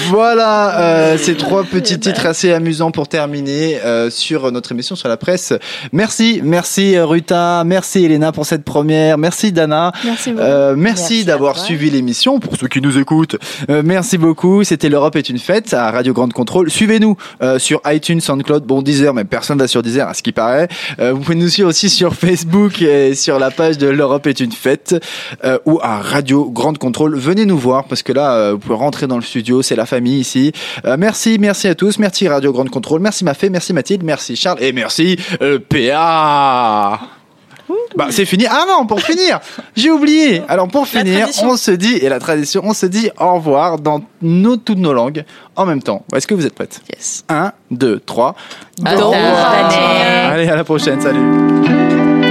voilà, euh, ces trois petits titres assez amusants pour terminer euh, sur notre émission sur la presse. Merci, merci Ruta, merci Elena pour cette première, merci Dana. Merci. Euh, merci, d'avoir suivi l'émission. Pour ceux qui nous écoutent, euh, merci beaucoup. C'était l'Europe est une fête à Radio Grande Contrôle. Suivez-nous euh, sur iTunes, SoundCloud, bon Deezer, mais personne va sur Deezer à ce qui paraît. Euh, vous pouvez nous suivre aussi sur Facebook et sur la page de l'Europe est une fête euh, ou à Radio Grande Contrôle. Venez nous voir parce que là, euh, vous pouvez rentrer dans le studio. C'est la famille ici. Euh, merci, merci à tous. Merci Radio Grande Contrôle. Merci Mafé, merci Mathilde, merci Charles et merci euh, PA. Bah, c'est fini. Ah non, pour finir, j'ai oublié. Alors pour La finir, tradition. on se dit et la tradition, on se dit au revoir dans nos, toutes nos langues en même temps. Est-ce que vous êtes prêtes? Yes. 1, 2, 3. Au revoir. Allez, à la prochaine. Salut.